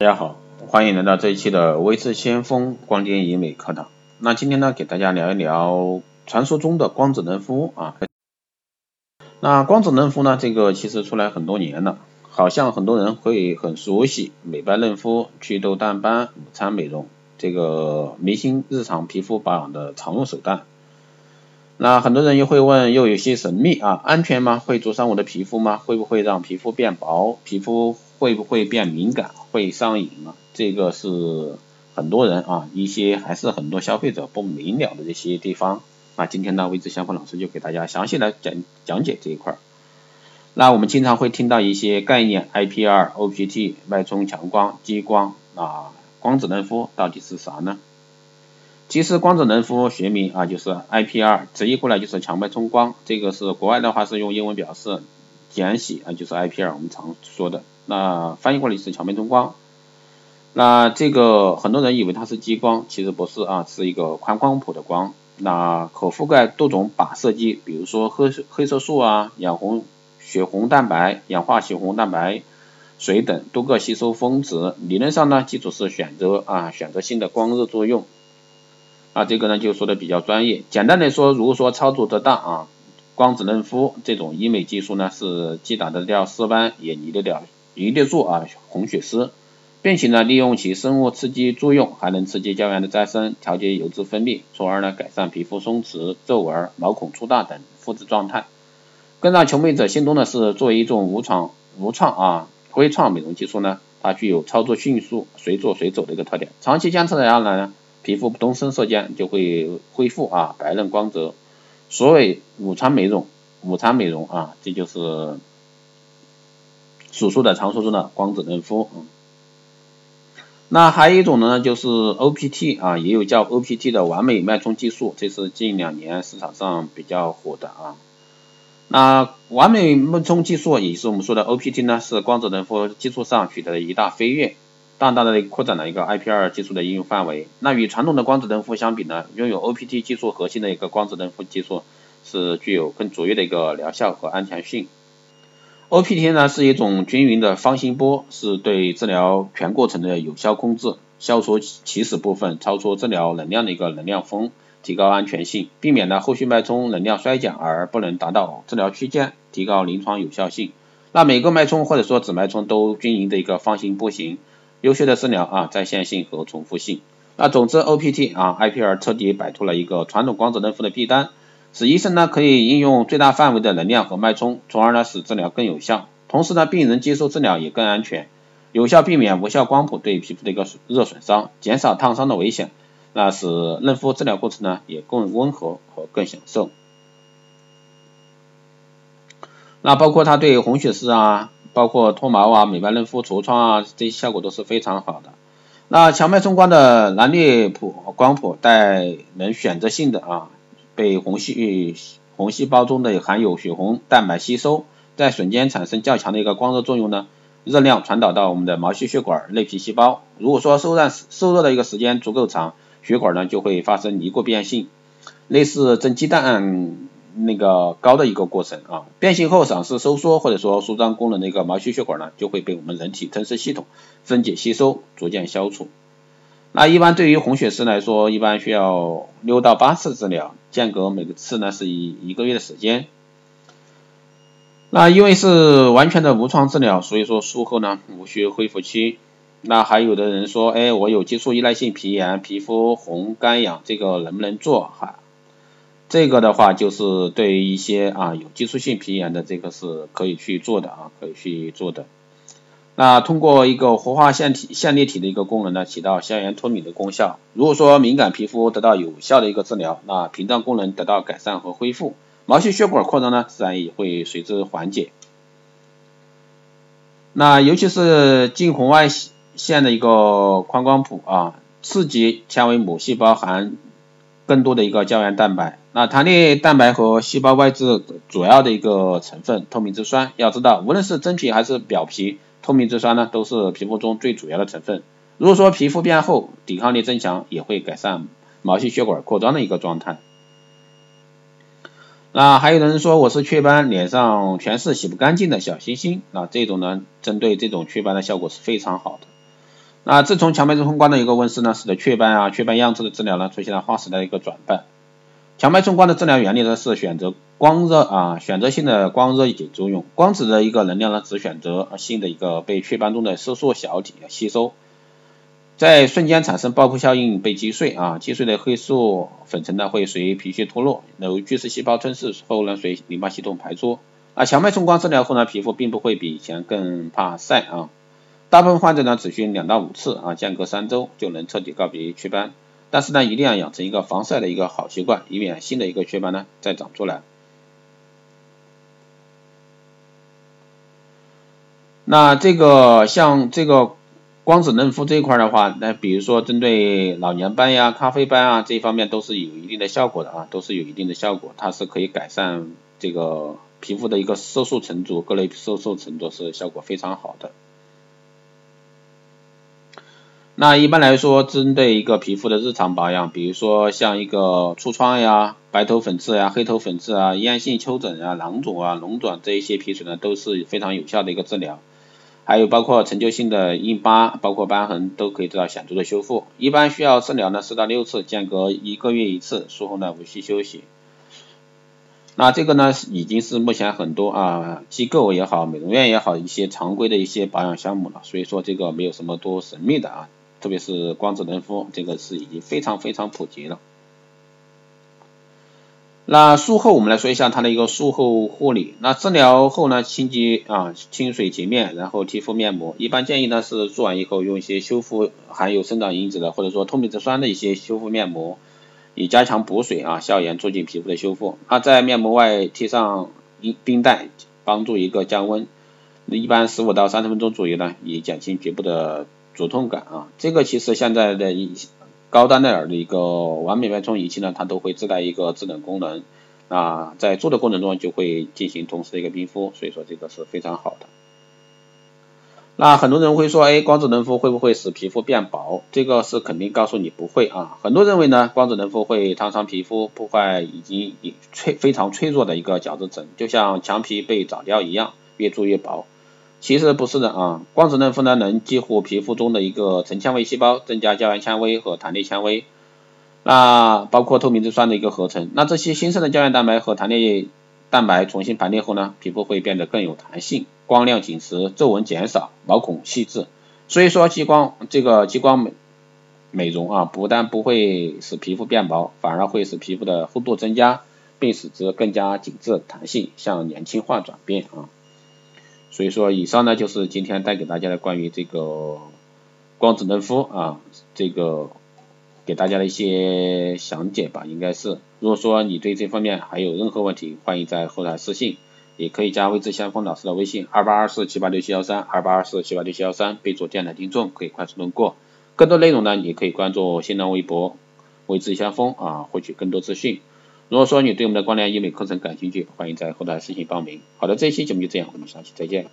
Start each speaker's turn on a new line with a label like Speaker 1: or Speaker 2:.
Speaker 1: 大家好，欢迎来到这一期的微智先锋光电医美课堂。那今天呢，给大家聊一聊传说中的光子嫩肤啊。那光子嫩肤呢，这个其实出来很多年了，好像很多人会很熟悉美白嫩肤、祛痘淡斑、午餐美容这个明星日常皮肤保养的常用手段。那很多人又会问，又有些神秘啊，安全吗？会灼伤我的皮肤吗？会不会让皮肤变薄？皮肤会不会变敏感？会上瘾吗？这个是很多人啊，一些还是很多消费者不明了的这些地方。那今天呢，魏志相锋老师就给大家详细来讲讲解这一块。那我们经常会听到一些概念，IPR、OPT、脉冲强光、激光啊，光子嫩肤到底是啥呢？其实光子嫩肤学名啊就是 IPR，直译过来就是强脉冲光。这个是国外的话是用英文表示，简写啊就是 IPR，我们常说的。那翻译过来是强脉冲光。那这个很多人以为它是激光，其实不是啊，是一个宽光谱的光。那可覆盖多种靶射基，比如说黑黑色素啊、氧红血红蛋白、氧化血红蛋白、水等多个吸收峰值。理论上呢，基础是选择啊选择性的光热作用。啊，这个呢就说的比较专业。简单的说，如果说操作得当啊，光子嫩肤这种医美技术呢，是既打得掉色斑，也离得掉离得住啊红血丝，并且呢利用其生物刺激作用，还能刺激胶原的再生，调节油脂分泌，从而呢改善皮肤松弛、皱纹、毛孔粗大等肤质状态。更让求美者心动的是，作为一种无创无创啊微创美容技术呢，它具有操作迅速、随做随走的一个特点，长期坚持下来呢。皮肤不动声色间就会恢复啊白嫩光泽。所谓午餐美容，午餐美容啊，这就是所说的传说中的光子嫩肤。那还有一种呢，就是 OPT 啊，也有叫 OPT 的完美脉冲技术，这是近两年市场上比较火的啊。那完美脉冲技术也是我们说的 OPT 呢，是光子嫩肤技术上取得的一大飞跃。大大的扩展了一个 IPR 技术的应用范围。那与传统的光子嫩肤相比呢，拥有 OPT 技术核心的一个光子嫩肤技术是具有更卓越的一个疗效和安全性。OPT 呢是一种均匀的方心波，是对治疗全过程的有效控制，消除起始部分超出治疗能量的一个能量峰，提高安全性，避免了后续脉冲能量衰减而不能达到治疗区间，提高临床有效性。那每个脉冲或者说子脉冲都均匀的一个方形波形。优秀的治疗啊，在线性和重复性。那总之，OPT 啊，IPR 彻底摆脱了一个传统光子嫩肤的弊端，使医生呢可以应用最大范围的能量和脉冲，从而呢使治疗更有效。同时呢，病人接受治疗也更安全，有效避免无效光谱对皮肤的一个热损伤，减少烫伤的危险。那使嫩肤治疗过程呢也更温和和更享受。那包括它对红血丝啊。包括脱毛啊、美白嫩肤、痤疮啊，这些效果都是非常好的。那强脉冲光的蓝绿谱光谱带能选择性的啊，被红细红细胞中的含有血红蛋白吸收，在瞬间产生较强的一个光热作用呢，热量传导到我们的毛细血管、内皮细胞。如果说受热受热的一个时间足够长，血管呢就会发生凝固变性，类似蒸鸡蛋。那个高的一个过程啊，变形后丧失收缩或者说舒张功能的一个毛细血管呢，就会被我们人体吞噬系统分解吸收，逐渐消除。那一般对于红血丝来说，一般需要六到八次治疗，间隔每个次呢是以一个月的时间。那因为是完全的无创治疗，所以说术后呢无需恢复期。那还有的人说，哎，我有激素依赖性皮炎，皮肤红干痒，这个能不能做？哈？这个的话就是对于一些啊有激素性皮炎的，这个是可以去做的啊，可以去做的。那通过一个活化腺体线粒体的一个功能呢，起到消炎脱敏的功效。如果说敏感皮肤得到有效的一个治疗，那屏障功能得到改善和恢复，毛细血管扩张呢，自然也会随之缓解。那尤其是近红外线的一个宽光谱啊，刺激纤维母细胞含更多的一个胶原蛋白。那弹力蛋白和细胞外质主要的一个成分透明质酸，要知道无论是真皮还是表皮，透明质酸呢都是皮肤中最主要的成分。如果说皮肤变厚，抵抗力增强，也会改善毛细血管扩张的一个状态。那还有人说我是雀斑，脸上全是洗不干净的小星星，那这种呢，针对这种雀斑的效果是非常好的。那自从强脉冲锋光的一个问世呢，使得雀斑啊、雀斑样子的治疗呢出现了划时代的一个转变。强脉冲光的治疗原理呢是选择光热啊，选择性的光热解作用，光子的一个能量呢只选择性的一个被雀斑中的色素小体吸收，在瞬间产生爆破效应被击碎啊，击碎的黑素粉尘呢会随皮屑脱落，由巨噬细胞吞噬后呢随淋巴系统排出。啊，强脉冲光治疗后呢，皮肤并不会比以前更怕晒啊。大部分患者呢，只需两到五次啊，间隔三周就能彻底告别雀斑。但是呢，一定要养成一个防晒的一个好习惯，以免新的一个雀斑呢再长出来。那这个像这个光子嫩肤这一块的话，那比如说针对老年斑呀、咖啡斑啊这一方面都是有一定的效果的啊，都是有一定的效果，它是可以改善这个皮肤的一个色素沉着，各类色素沉着是效果非常好的。那一般来说，针对一个皮肤的日常保养，比如说像一个痤疮呀、白头粉刺呀、黑头粉刺啊、咽性丘疹啊、囊肿啊、脓肿这一些皮损呢，都是非常有效的一个治疗。还有包括陈旧性的硬疤，包括瘢痕，都可以得到显著的修复。一般需要治疗呢四到六次，间隔一个月一次，术后呢无需休息。那这个呢，已经是目前很多啊机构也好，美容院也好，一些常规的一些保养项目了。所以说这个没有什么多神秘的啊。特别是光子嫩肤，这个是已经非常非常普及了。那术后我们来说一下它的一个术后护理。那治疗后呢，清洁啊，清水洁面，然后贴敷面膜。一般建议呢是做完以后用一些修复含有生长因子的，或者说透明质酸的一些修复面膜，以加强补水啊、消炎，促进皮肤的修复。那在面膜外贴上冰冰袋，帮助一个降温。一般十五到三十分钟左右呢，以减轻局部的。灼痛感啊，这个其实现在的一高端的的一个完美脉冲仪器呢，它都会自带一个制冷功能啊，在做的过程中就会进行同时的一个冰敷，所以说这个是非常好的。那很多人会说，哎，光子嫩肤会不会使皮肤变薄？这个是肯定告诉你不会啊。很多认为呢，光子嫩肤会烫伤皮肤，破坏已经脆非常脆弱的一个角质层，就像墙皮被凿掉一样，越做越薄。其实不是的啊，光子嫩肤呢能激活皮肤中的一个成纤维细胞，增加胶原纤维和弹力纤维，那包括透明质酸的一个合成，那这些新生的胶原蛋白和弹力蛋白重新排列后呢，皮肤会变得更有弹性，光亮紧实，皱纹减少，毛孔细致。所以说激光这个激光美美容啊，不但不会使皮肤变薄，反而会使皮肤的厚度增加，并使之更加紧致弹性，向年轻化转变啊。所以说，以上呢就是今天带给大家的关于这个光子嫩肤啊，这个给大家的一些详解吧，应该是。如果说你对这方面还有任何问题，欢迎在后台私信，也可以加微知先锋老师的微信二八二四七八六七幺三二八二四七八六七幺三，备注电台听众，可以快速通过。更多内容呢，你可以关注新浪微博微知先锋啊，获取更多资讯。如果说你对我们的光疗医美课程感兴趣，欢迎在后台私信报名。好的，这一期节目就这样，我们下期再见。